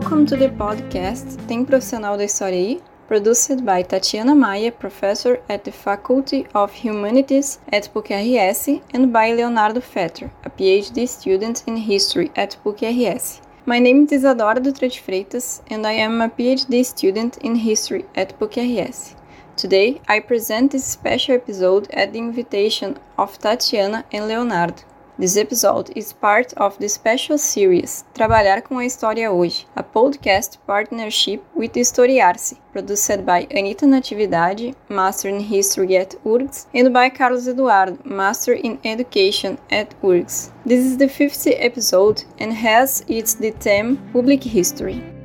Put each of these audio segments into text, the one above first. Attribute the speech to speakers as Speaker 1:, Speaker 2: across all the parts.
Speaker 1: Welcome to the podcast Tem Profissional da História aí? Produced by Tatiana Maia, professor at the Faculty of Humanities at PUC-RS, and by Leonardo Fetter, a PhD student in History at PUC-RS. My name is Isadora Dutra de Freitas, and I am a PhD student in History at PUC-RS. Today, I present this special episode at the invitation of Tatiana and Leonardo. This episode is part of the special series Trabalhar com a História Hoje, a podcast partnership with Historiar-se, produced by Anita Natividade, Master in History at URGS, and by Carlos Eduardo, Master in Education at URGS. This is the fifth episode and has its the theme Public History.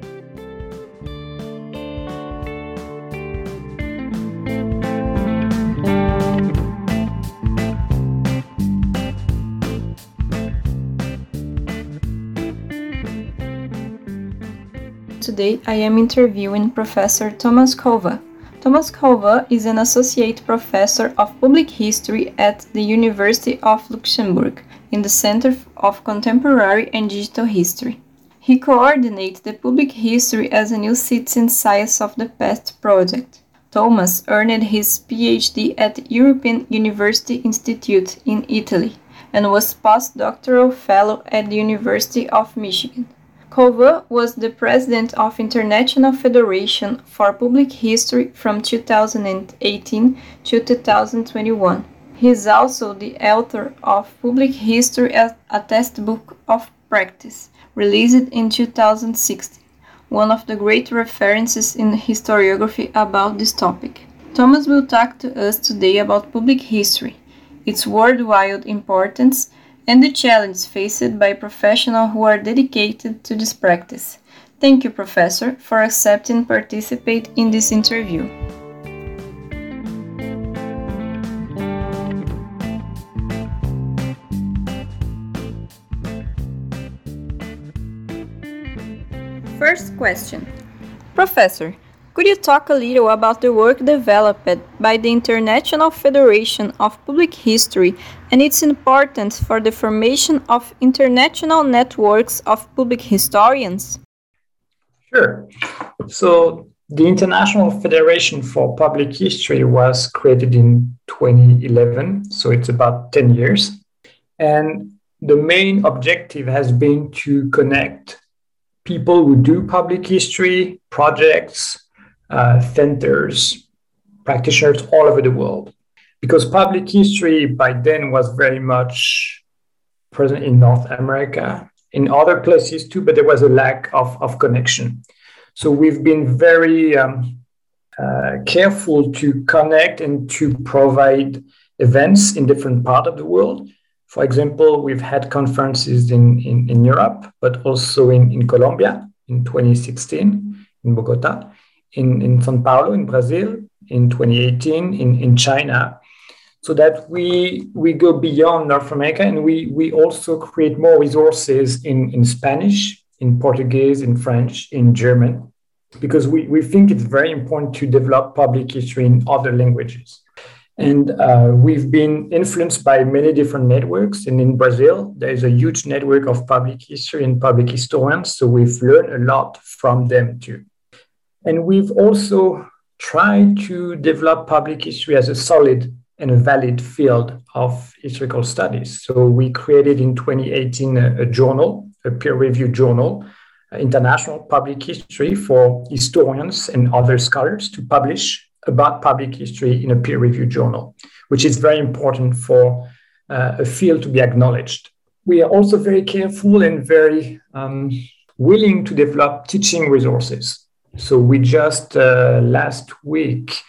Speaker 1: Today I am interviewing Professor Thomas Cauvin. Thomas Cauvin is an associate professor of public history at the University of Luxembourg in the Center of Contemporary and Digital History. He coordinates the Public History as a New Citizen Science of the Past project. Thomas earned his PhD at European University Institute in Italy and was postdoctoral fellow at the University of Michigan. Cauvin was the president of International Federation for Public History from 2018 to 2021. He is also the author of Public History as a Textbook of Practice, released in 2016, one of the great references in historiography about this topic. Thomas will talk to us today about public history, its worldwide importance, and the challenge faced by professionals who are dedicated to this practice. Thank you, Professor, for accepting participate in this interview. First question. Professor, could you talk a little about the work developed by the International Federation of Public History and its importance for the formation of international networks of public historians?
Speaker 2: Sure. So, the International Federation for Public History was created in 2011, so it's about 10 years. And the main objective has been to connect people who do public history projects uh, centers, practitioners all over the world. Because public history by then was very much present in North America, in other places too, but there was a lack of, of connection. So we've been very um, uh, careful to connect and to provide events in different parts of the world. For example, we've had conferences in, in, in Europe, but also in, in Colombia in 2016 in Bogota in, in Sao Paulo, in Brazil, in 2018, in, in China, so that we, we go beyond North America and we, we also create more resources in, in Spanish, in Portuguese, in French, in German, because we, we think it's very important to develop public history in other languages. And uh, we've been influenced by many different networks. And in Brazil, there is a huge network of public history and public historians. So we've learned a lot from them too. And we've also tried to develop public history as a solid and a valid field of historical studies. So we created in 2018 a, a journal, a peer-reviewed journal, uh, International Public History for historians and other scholars to publish about public history in a peer-reviewed journal, which is very important for uh, a field to be acknowledged. We are also very careful and very um, willing to develop teaching resources so we just uh, last week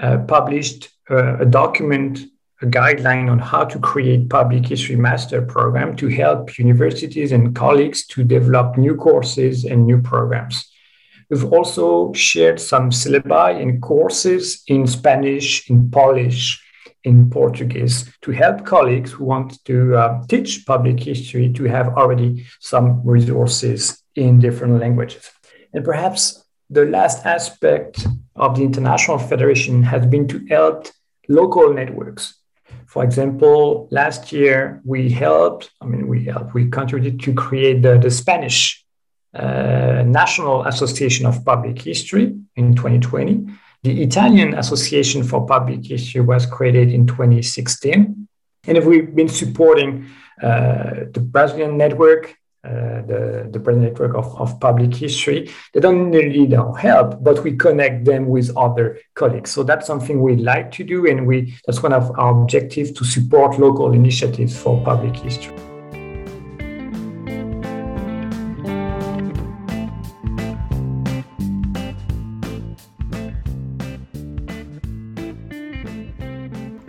Speaker 2: uh, published uh, a document, a guideline on how to create public history master program to help universities and colleagues to develop new courses and new programs. We've also shared some syllabi and courses in Spanish, in Polish, in Portuguese to help colleagues who want to uh, teach public history to have already some resources in different languages. And perhaps the last aspect of the International Federation has been to help local networks. For example, last year we helped, I mean, we helped, we contributed to create the, the Spanish uh, National Association of Public History in 2020. The Italian Association for Public History was created in 2016. And we've been supporting uh, the Brazilian network, uh, the, the Brazilian network of, of public history. They don't need our help, but we connect them with other colleagues. So that's something we like to do. And we that's one of our objectives to support local initiatives for public history.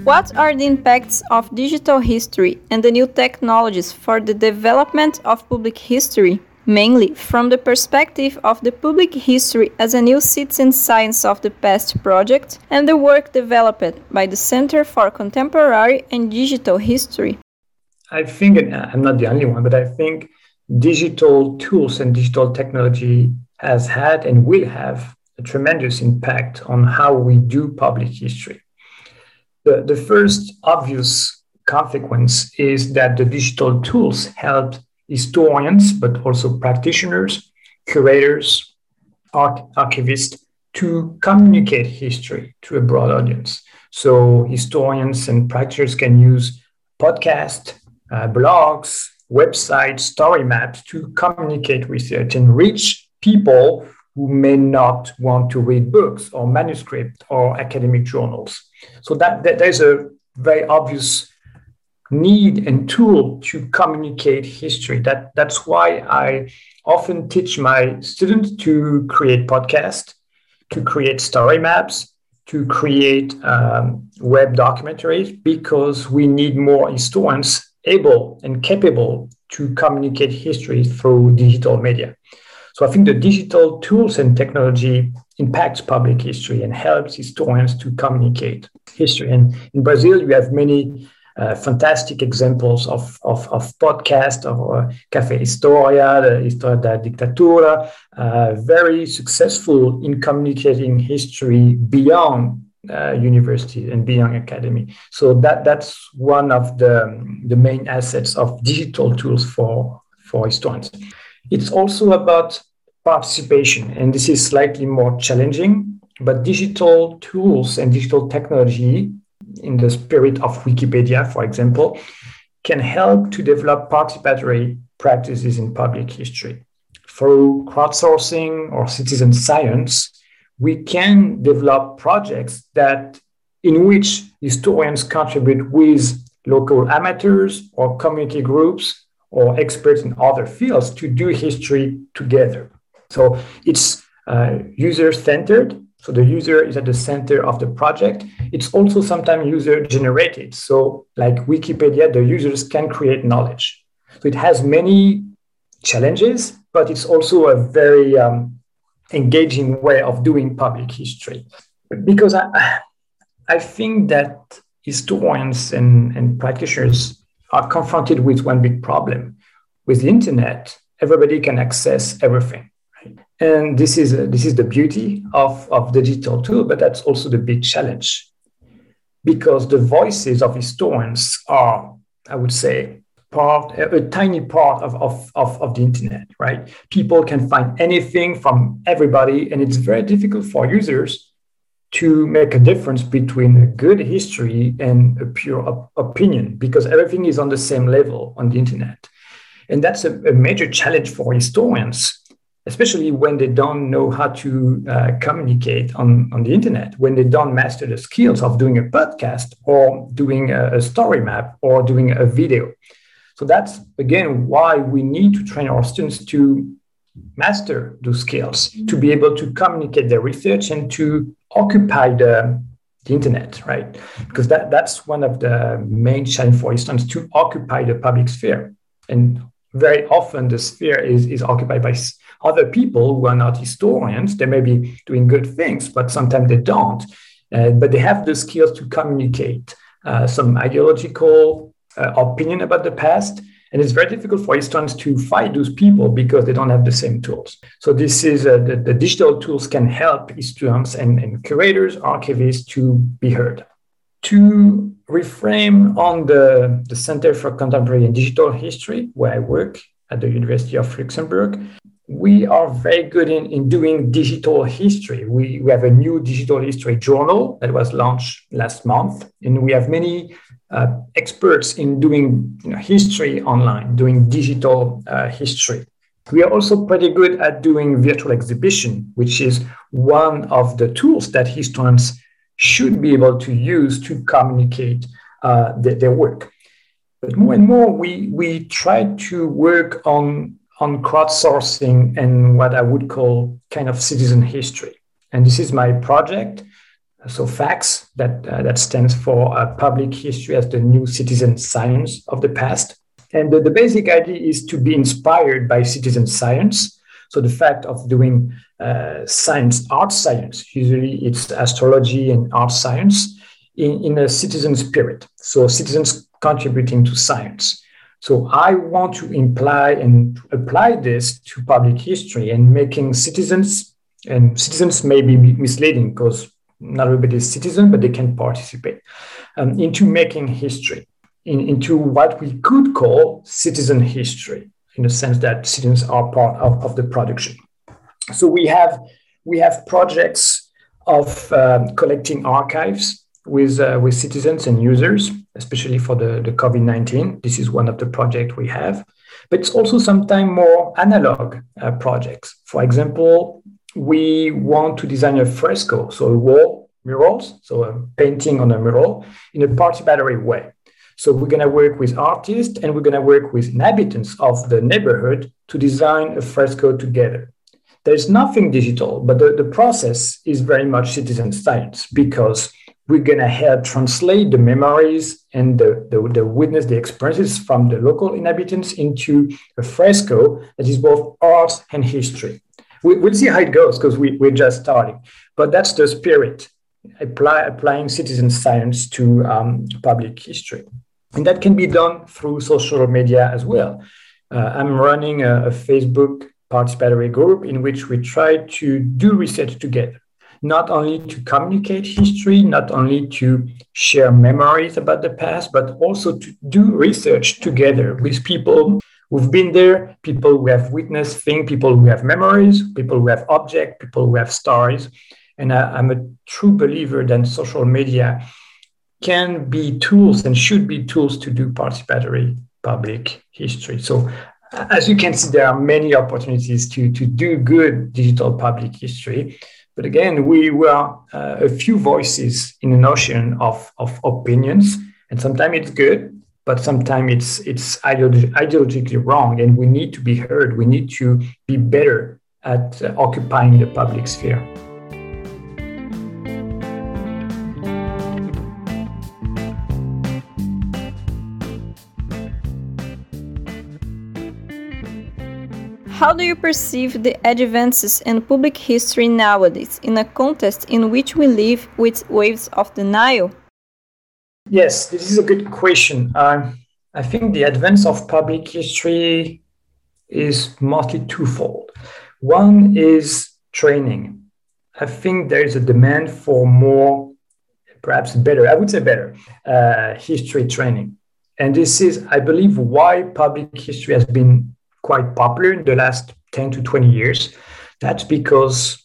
Speaker 1: What are the impacts of digital history and the new technologies for the development of public history, mainly from the perspective of the public history as a new citizen science of the past project and the work developed by the Center for Contemporary and Digital History?
Speaker 2: I think, I'm not the only one, but I think digital tools and digital technology has had and will have a tremendous impact on how we do public history. The, the first obvious consequence is that the digital tools help historians, but also practitioners, curators, arch- archivists to communicate history to a broad audience. So historians and practitioners can use podcasts, uh, blogs, websites, story maps to communicate research and reach people who may not want to read books or manuscript or academic journals. So that, that there's a very obvious need and tool to communicate history. That that's why I often teach my students to create podcasts, to create story maps, to create um, web documentaries, because we need more historians able and capable to communicate history through digital media. So I think the digital tools and technology impacts public history and helps historians to communicate history. And in Brazil, you have many uh, fantastic examples of, of, of podcasts, of uh, Café Historia, the Historia da Dictadura, uh, very successful in communicating history beyond uh, university and beyond academy. So that, that's one of the, the main assets of digital tools for, for historians. It's also about participation, and this is slightly more challenging, but digital tools and digital technology, in the spirit of Wikipedia, for example, can help to develop participatory practices in public history. Through crowdsourcing or citizen science, we can develop projects that in which historians contribute with local amateurs or community groups or experts in other fields to do history together. So it's uh, user centered. So the user is at the center of the project. It's also sometimes user generated. So, like Wikipedia, the users can create knowledge. So it has many challenges, but it's also a very um, engaging way of doing public history. Because I, I think that historians and, and practitioners are confronted with one big problem. With the internet, everybody can access everything. And this is, a, this is the beauty of, of digital tool, but that's also the big challenge. Because the voices of historians are, I would say, part, a, a tiny part of, of, of, of the internet, right? People can find anything from everybody, and it's very difficult for users to make a difference between a good history and a pure op- opinion because everything is on the same level on the internet. And that's a, a major challenge for historians, especially when they don't know how to uh, communicate on, on the internet, when they don't master the skills of doing a podcast or doing a, a story map or doing a video. So that's again why we need to train our students to master those skills, to be able to communicate their research and to occupy the, the internet, right? Because that, that's one of the main challenges for instance to occupy the public sphere. And very often the sphere is, is occupied by other people who are not historians. They may be doing good things, but sometimes they don't. Uh, but they have the skills to communicate uh, some ideological uh, opinion about the past and it's very difficult for historians to fight those people because they don't have the same tools. So this is uh, the, the, digital tools can help historians and, and curators, archivists to be heard. To reframe on the, the Center for Contemporary and Digital History, where I work at the University of Luxembourg, we are very good in, in doing digital history. We, we have a new digital history journal that was launched last month, and we have many uh, experts in doing you know, history online, doing digital uh, history. We are also pretty good at doing virtual exhibition, which is one of the tools that historians should be able to use to communicate uh, their, their work. But more and more, we, we try to work on, on crowdsourcing and what I would call kind of citizen history. And this is my project so PHACS, that, uh, that stands for uh, Public History as the New Citizen Science of the Past. And the, the, basic idea is to be inspired by citizen science. So the fact of doing uh, science, art science, usually it's astrology and art science in, in a citizen spirit. So citizens contributing to science. So I want to imply and apply this to public history and making citizens, and citizens may be misleading because not everybody is citizen, but they can participate um, into making history, in, into what we could call citizen history, in the sense that citizens are part of, of the production. So we have we have projects of um, collecting archives with uh, with citizens and users, especially for the, the COVID nineteen. This is one of the projects we have, but it's also sometimes more analog uh, projects. For example, we want to design a fresco, so a wall murals, so a painting on a mural in a participatory way. So we're going to work with artists and we're going to work with inhabitants of the neighborhood to design a fresco together. There's nothing digital, but the, the process is very much citizen science because we're going to help translate the memories and the, the, the, witness, the experiences from the local inhabitants into a fresco that is both art and history we, will see how it goes because we, we're just starting. But that's the spirit, apply, applying citizen science to um, public history. And that can be done through social media as well. Uh, I'm running a, a Facebook participatory group in which we try to do research together not only to communicate history, not only to share memories about the past, but also to do research together with people who've been there, people who have witnessed things, people who have memories, people who have objects, people who have stories. And I, I'm a true believer that social media can be tools and should be tools to do participatory public history. So as you can see, there are many opportunities to, to do good digital public history. But again, we were uh, a few voices in an ocean of, of opinions. And sometimes it's good, but sometimes it's it's ideologically wrong and we need to be heard we need to be better at uh, occupying the public sphere
Speaker 1: How do you perceive the advances in public history nowadays in a context in which we live with waves of denial?
Speaker 2: Yes, this is a good question. Uh, I think the advance of public history is mostly twofold. One is training. I think there is a demand for more, perhaps better, I would say better, uh, history training. And this is, I believe, why public history has been quite popular in the last 10 to 20 years. That's because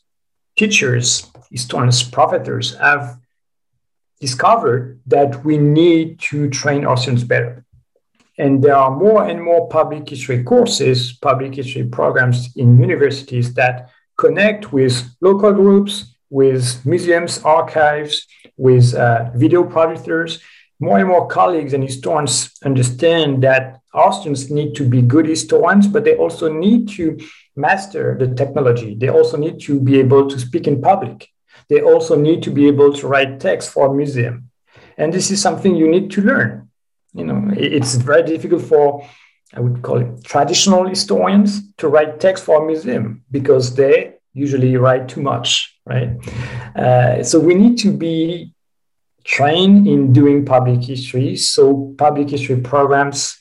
Speaker 2: teachers, historians, professors have discovered that we need to train our students better. And there are more and more public history courses, public history programs in universities that connect with local groups, with museums, archives, with uh, video producers. More and more colleagues and historians understand that our students need to be good historians, but they also need to master the technology. They also need to be able to speak in public they also need to be able to write text for a museum. And this is something you need to learn. You know, it's very difficult for, I would call it traditional historians to write text for a museum because they usually write too much, right? Uh, so we need to be trained in doing public history. So public history programs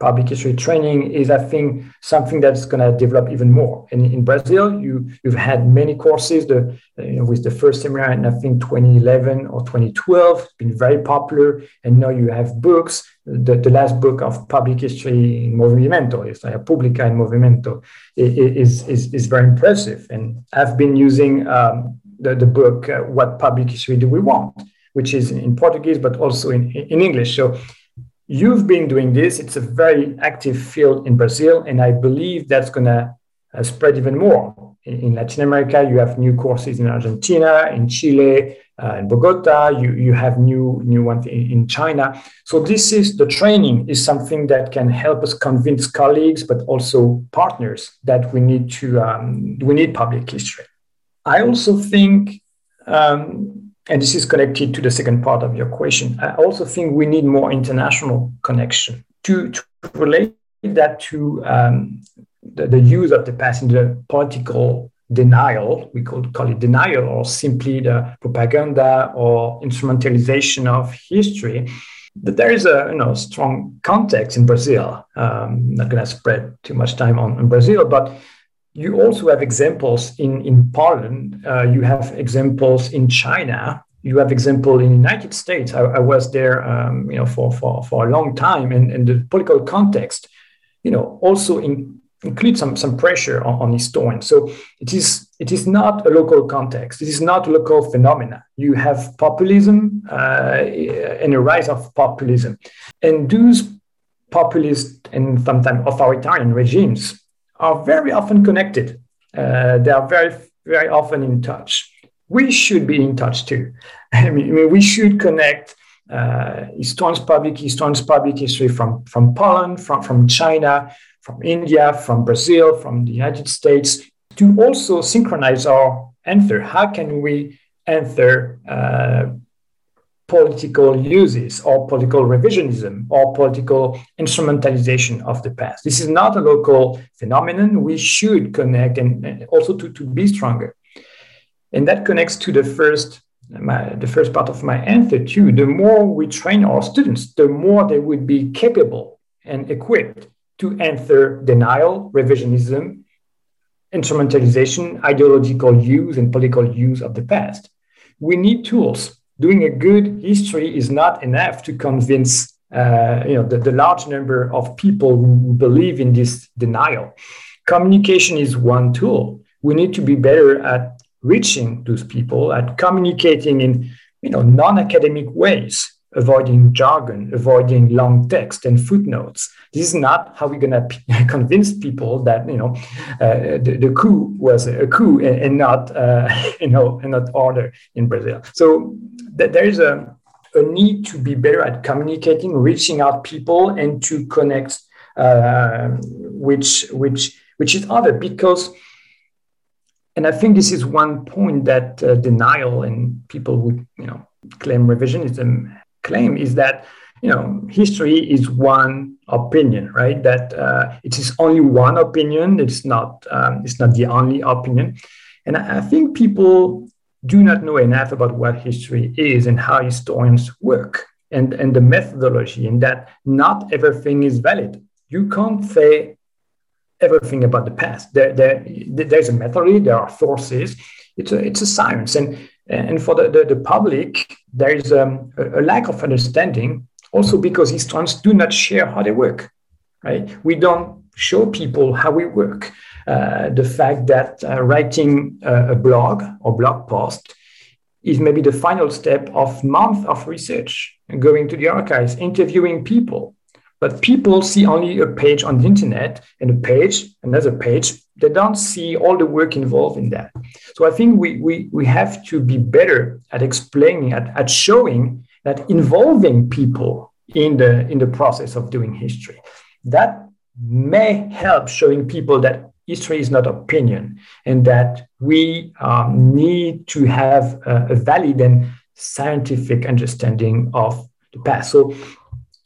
Speaker 2: public history training is, I think, something that's going to develop even more. And in Brazil, you you've had many courses. The you know, with the first seminar in I think 2011 or 2012, it's been very popular. And now you have books, the, the last book of public history in Movimento, Historia Pública in Movimento, is, is, is very impressive. And I've been using um, the, the book, uh, What Public History Do We Want, which is in Portuguese, but also in, in English. So you've been doing this. It's a very active field in Brazil, and I believe that's going to uh, spread even more. In, in, Latin America, you have new courses in Argentina, in Chile, uh, in Bogota. You, you have new new ones in, in China. So this is the training is something that can help us convince colleagues, but also partners that we need to um, we need public history. I also think. Um, and this is connected to the second part of your question. I also think we need more international connection to, to relate that to um, the, the, use of the the political denial, we could call it denial, or simply the propaganda or instrumentalization of history. But there is a you know strong context in Brazil. Um, not going to spread too much time on, on Brazil, but you also have examples in, in Poland. Uh, you have examples in China. You have example in the United States. I, I was there, um, you know, for, for, for a long time, and, and the political context, you know, also in, include some, some pressure on, on historians. So it is it is not a local context. It is not a local phenomena. You have populism uh, and a rise of populism, and those populist and sometimes authoritarian regimes are very often connected. Uh, they are very, very often in touch. We should be in touch too. I mean, we should connect uh, public, historians public history from, from Poland, from, from China, from India, from Brazil, from the United States, to also synchronize our answer. How can we answer uh, political uses or political revisionism or political instrumentalization of the past. This is not a local phenomenon. We should connect and also to, to be stronger. And that connects to the first my, the first part of my answer too. The more we train our students, the more they would be capable and equipped to answer denial, revisionism, instrumentalization, ideological use, and political use of the past. We need tools doing a good history is not enough to convince uh, you know the, the large number of people who believe in this denial. Communication is one tool. We need to be better at reaching those people, at communicating in you know non-academic ways, avoiding jargon, avoiding long text and footnotes. This is not how we're going to p- convince people that you know uh, the, the, coup was a coup and, and not uh, you know and not order in Brazil. So that there is a, a need to be better at communicating, reaching out people, and to connect, uh, which which which is other because. And I think this is one point that uh, denial and people who you know claim revisionism claim is that you know history is one opinion, right? That uh, it is only one opinion. It's not um, it's not the only opinion. And I, think people do not know enough about what history is and how historians work and, and the methodology, and that not everything is valid. You can't say everything about the past. There, there, there's a methodology, there are sources, it's a, it's a science. And, and for the, the, the public, there is um, a, a lack of understanding, also because historians do not share how they work, right? We don't show people how we work. Uh, the fact that uh, writing a blog or blog post is maybe the final step of months of research, going to the archives, interviewing people. But people see only a page on the internet and a page, another page. They don't see all the work involved in that. So I think we, we, we have to be better at explaining, at, at showing that involving people in the, in the process of doing history. That may help showing people that history is not opinion and that we um, need to have a, a, valid and scientific understanding of the past. So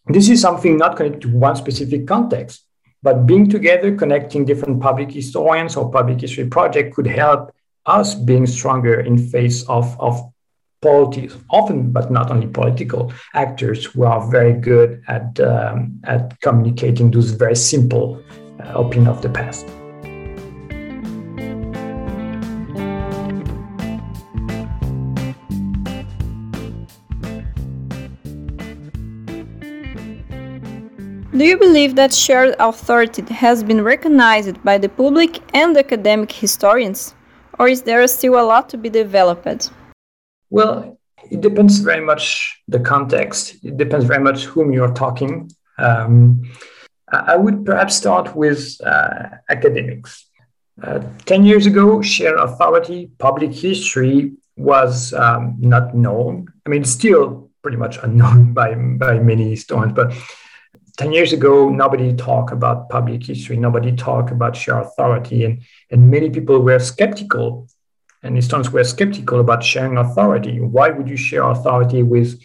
Speaker 2: this is something not connected to one specific context, but being together, connecting different public historians or public history project could help us being stronger in face of, of politics, often, but not only political actors who are very good at, um, at communicating those very simple uh, opinion of the past.
Speaker 1: Do you believe that shared authority has been recognized by the public and academic historians? Or is there still a lot to be developed?
Speaker 2: Well, it depends very much the context. It depends very much whom you're talking. Um, I would perhaps start with uh, academics. Uh, 10 years ago, shared authority, public history was um, not known. I mean, still pretty much unknown by, by many historians, but 10 years ago, nobody talked about public history, nobody talked about shared authority, and, and many people were skeptical, and historians were skeptical about sharing authority. Why would you share authority with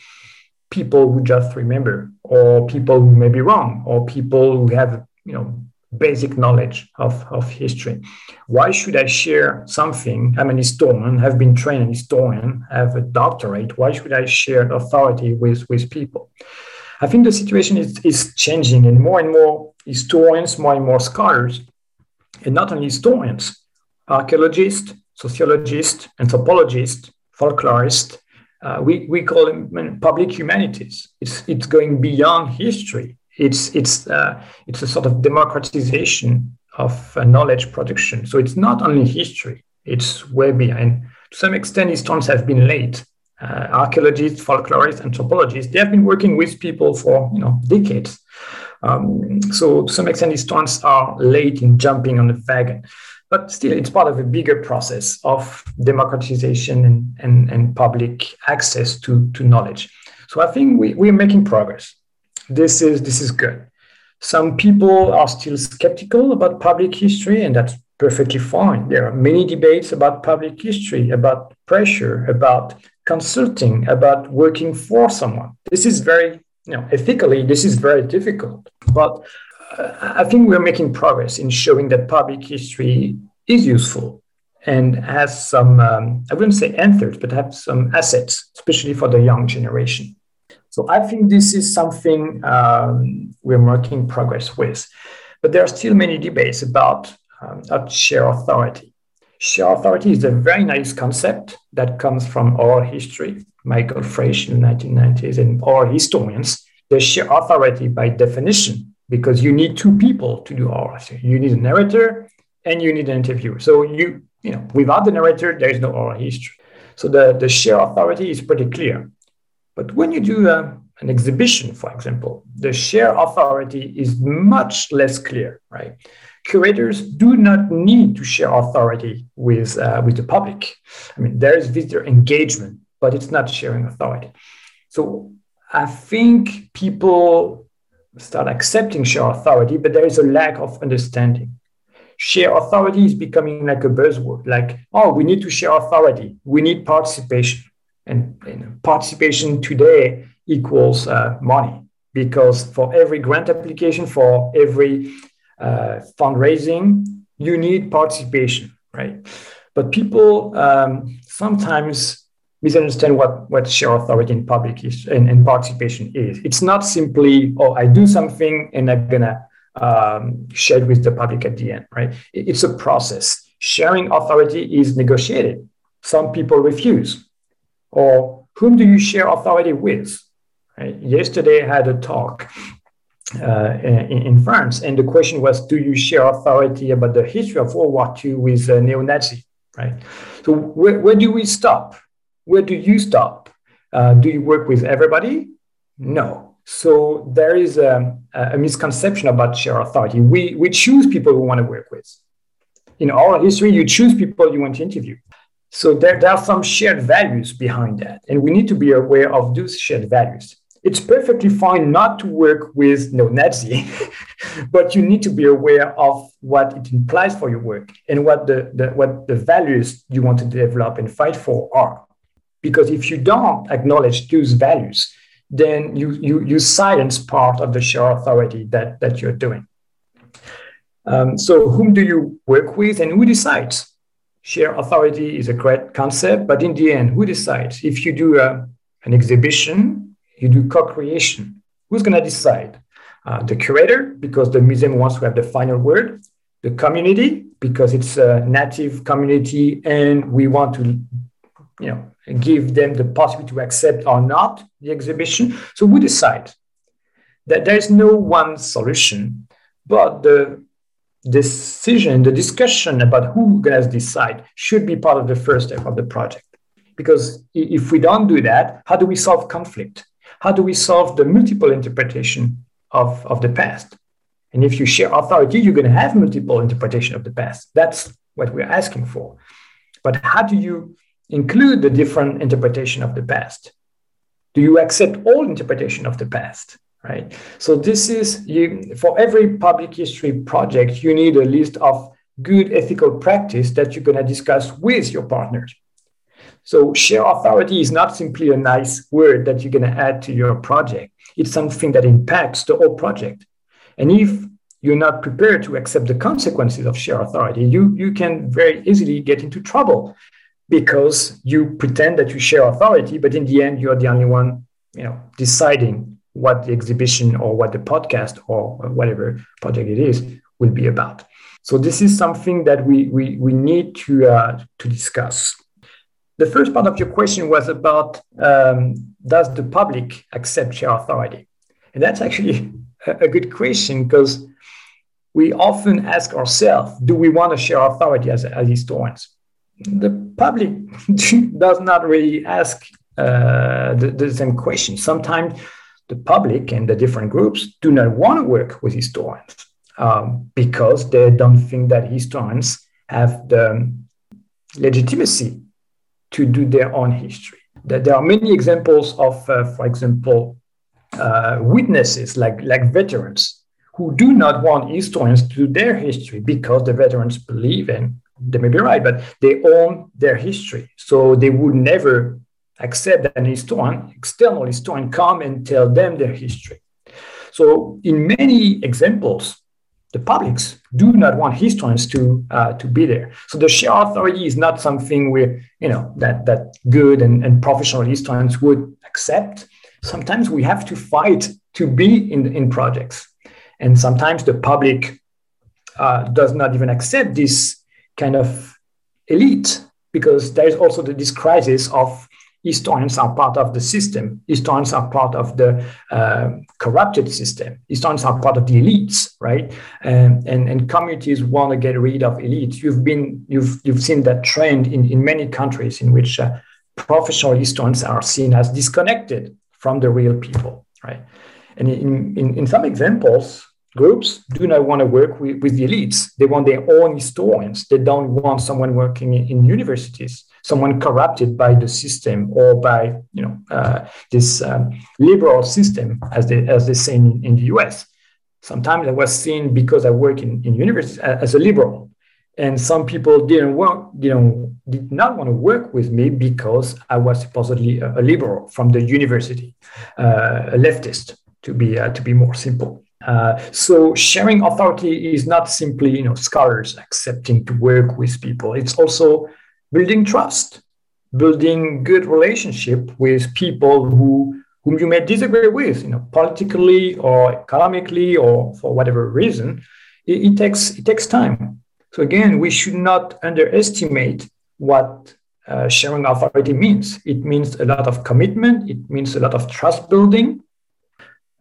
Speaker 2: people who just remember, or people who may be wrong, or people who have, you know, basic knowledge of, of history. Why should I share something? I'm an historian, have been trained an historian, have a doctorate. Why should I share authority with, with people? I think the situation is, is changing, and more and more historians, more and more scholars, and not only historians, archaeologists, sociologists, anthropologists, folklorists, uh, we, we call them public humanities. It's, it's going beyond history it's it's uh, it's a sort of democratization of uh, knowledge production. So it's not only history; it's way behind. To some extent, historians have been late. Uh, archaeologists, folklorists, anthropologists, they have been working with people for you know decades. Um, so to some extent, historians are late in jumping on the wagon, but still, it's part of a bigger process of democratization and, and, and public access to, to knowledge. So I think we, we are making progress this is this is good. Some people are still skeptical about public history, and that's perfectly fine. There are many debates about public history, about pressure, about consulting, about working for someone. This is very, you know, ethically, this is very difficult. But uh, I think we're making progress in showing that public history is useful and has some, um, I wouldn't say answers, but have some assets, especially for the young generation. So I think this is something um, we're making progress with. But there are still many debates about, um, share authority. Share authority is a very nice concept that comes from oral history. Michael Frisch in the 1990s and oral historians, they share authority by definition because you need two people to do oral history. You need a narrator and you need an interviewer. So you, you know, without the narrator, there is no oral history. So the, the share authority is pretty clear. But when you do uh, an exhibition, for example, the share authority is much less clear, right? Curators do not need to share authority with, uh, with the public. I mean, there is visitor engagement, but it's not sharing authority. So I think people start accepting share authority, but there is a lack of understanding. Share authority is becoming like a buzzword, like, oh, we need to share authority, we need participation and, and participation today equals uh, money because for every grant application, for every uh, fundraising, you need participation, right? But people um, sometimes misunderstand what, what share authority in public is and, and, participation is. It's not simply, oh, I do something and I'm gonna um, share it with the public at the end, right? It's a process. Sharing authority is negotiated. Some people refuse or whom do you share authority with? Right? Yesterday, I had a talk uh, in, France, and the question was, do you share authority about the history of World War II with uh, neo-Nazi? Right. So where, where do we stop? Where do you stop? Uh, do you work with everybody? No. So there is a, a misconception about share authority. We, we choose people we want to work with. In oral history, you choose people you want to interview. So there, there are some shared values behind that, and we need to be aware of those shared values. It's perfectly fine not to work with neo-Nazi, but you need to be aware of what it implies for your work and what the, the what the values you want to develop and fight for are. Because if you don't acknowledge those values, then you you, you silence part of the shared authority that, that you're doing. Um, so whom do you work with and who decides? share authority is a great concept, but in the end, who decides? If you do a, an exhibition, you do co creation, who's going to decide? Uh, the curator, because the museum wants to have the final word, the community, because it's a native community and we want to you know, give them the possibility to accept or not the exhibition. So we decide that there is no one solution, but the decision, the discussion about who gonna decide should be part of the first step of the project. Because if we don't do that, how do we solve conflict? How do we solve the multiple interpretation of, of the past? And if you share authority, you're going to have multiple interpretation of the past. That's what we're asking for. But how do you include the different interpretation of the past? Do you accept all interpretation of the past? Right. So this is you for every public history project, you need a list of good ethical practice that you're going to discuss with your partners. So share authority is not simply a nice word that you're going to add to your project. It's something that impacts the whole project. And if you're not prepared to accept the consequences of share authority, you, you can very easily get into trouble because you pretend that you share authority, but in the end, you're the only one, you know, deciding what the exhibition or what the podcast or whatever project it is will be about. So this is something that we we, we need to uh, to discuss. The first part of your question was about um, does the public accept share authority, and that's actually a, good question because we often ask ourselves, do we want to share authority as, as historians? The public does not really ask uh, the, the, same question. Sometimes the public and the different groups do not want to work with historians um, because they don't think that historians have the legitimacy to do their own history. That there are many examples of, uh, for example, uh, witnesses like, like veterans who do not want historians to do their history because the veterans believe, and they may be right, but they own their history. So they would never accept an historian, external historian, come and tell them their history. So in many examples, the publics do not want historians to uh, to be there. So the share authority is not something where you know that that good and, and professional historians would accept. Sometimes we have to fight to be in in projects. And sometimes the public uh, does not even accept this kind of elite because there is also this crisis of historians are part of the system. Historians are part of the uh, corrupted system. Historians are part of the elites, right? And, and, and communities want to get rid of elites. You've been you've you've seen that trend in, in many countries in which uh, professional historians are seen as disconnected from the real people, right? And in, in, in some examples, groups do not want to work with, with the elites. They want their own historians. They don't want someone working in, in universities, someone corrupted by the system or by you know uh, this um, liberal system, as they as they say in, in the US. Sometimes I was seen because I work in, in universities as a liberal, and some people didn't work, you know, did not want to work with me because I was supposedly a, a liberal from the university, uh, a leftist, to be uh, to be more simple. Uh, so sharing authority is not simply you know scholars accepting to work with people it's also building trust building good relationship with people who whom you may disagree with you know politically or economically or for whatever reason it, it takes it takes time. So again we should not underestimate what uh, sharing authority means. It means a lot of commitment. It means a lot of trust building.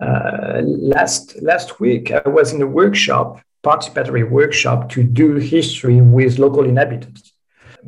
Speaker 2: Uh, last last week, I was in a workshop, participatory workshop, to do history with local inhabitants.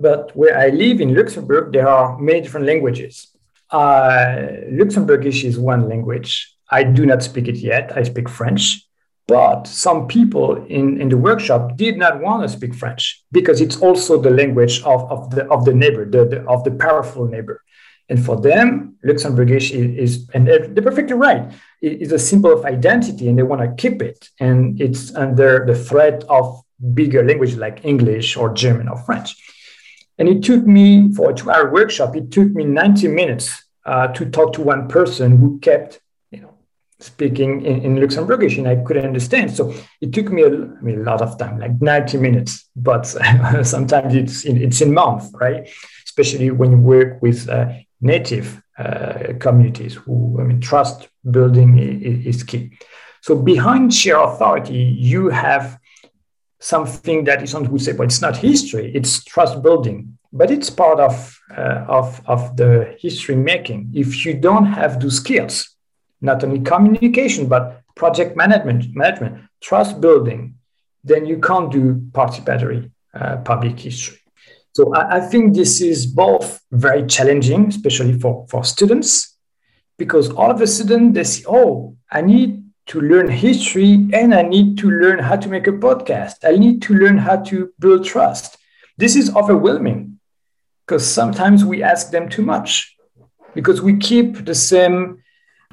Speaker 2: But where I live in Luxembourg, there are many different languages. Uh, Luxembourgish is one language. I do not speak it yet. I speak French. But some people in, in the workshop did not want to speak French because it's also the language of, of, the, of the neighbor, the, the, of the powerful neighbor. And for them, Luxembourgish is, is and they're perfectly right, is a symbol of identity and they want to keep it. And it's under the threat of bigger languages like English or German or French. And it took me, for a two hour workshop, it took me 90 minutes uh, to talk to one person who kept you know, speaking in, in Luxembourgish and I couldn't understand. So it took me a, I mean, a lot of time, like 90 minutes, but sometimes it's in, it's in months, right? Especially when you work with uh, native uh, communities who, I mean, trust building is, is, key. So behind share authority, you have something that is, would say, but it's not history, it's trust building, but it's part of, uh, of, of the history making. If you don't have those skills, not only communication, but project management, management, trust building, then you can't do participatory uh, public history. So I, I, think this is both very challenging, especially for, for students, because all of a sudden they see, oh, I need to learn history and I need to learn how to make a podcast. I need to learn how to build trust. This is overwhelming because sometimes we ask them too much because we keep the same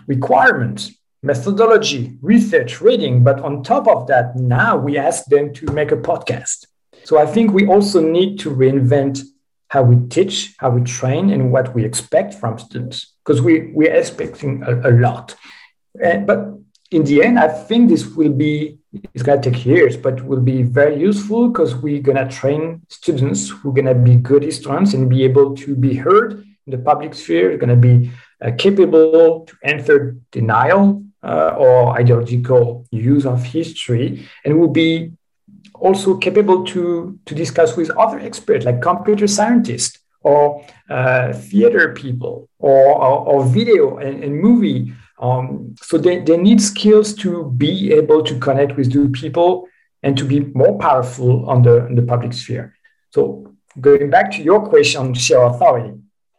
Speaker 2: requirements methodology, research, reading. But on top of that, now we ask them to make a podcast. So I think we also need to reinvent how we teach, how we train, and what we expect from students because we, we are expecting a, a lot. And, but in the end, I think this will be, it's going to take years, but will be very useful because we're going to train students who are going to be good historians and be able to be heard in the public sphere, going to be uh, capable to answer denial uh, or ideological use of history, and will be also capable to, to discuss with other experts like computer scientists or uh, theater people or, or, or video and, and movie. Um, so they, they need skills to be able to connect with new people and to be more powerful on the, the public sphere. So going back to your question on shared authority,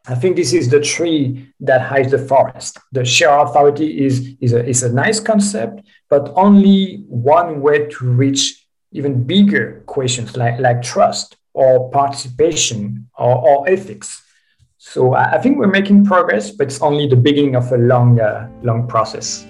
Speaker 2: I think this is the tree that hides the forest. The shared authority is, is, a, is a nice concept, but only one way to reach even bigger questions like, like trust or participation or, or ethics. So I, think we're making progress, but it's only the beginning of a long, uh, long process.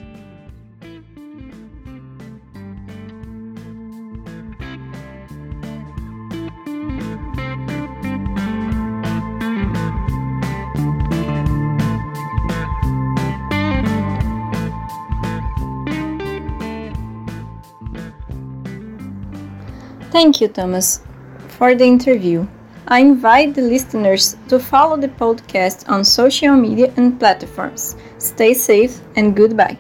Speaker 1: Thank you, Thomas, for the interview. I invite the listeners to follow the podcast on social media and platforms. Stay safe and goodbye.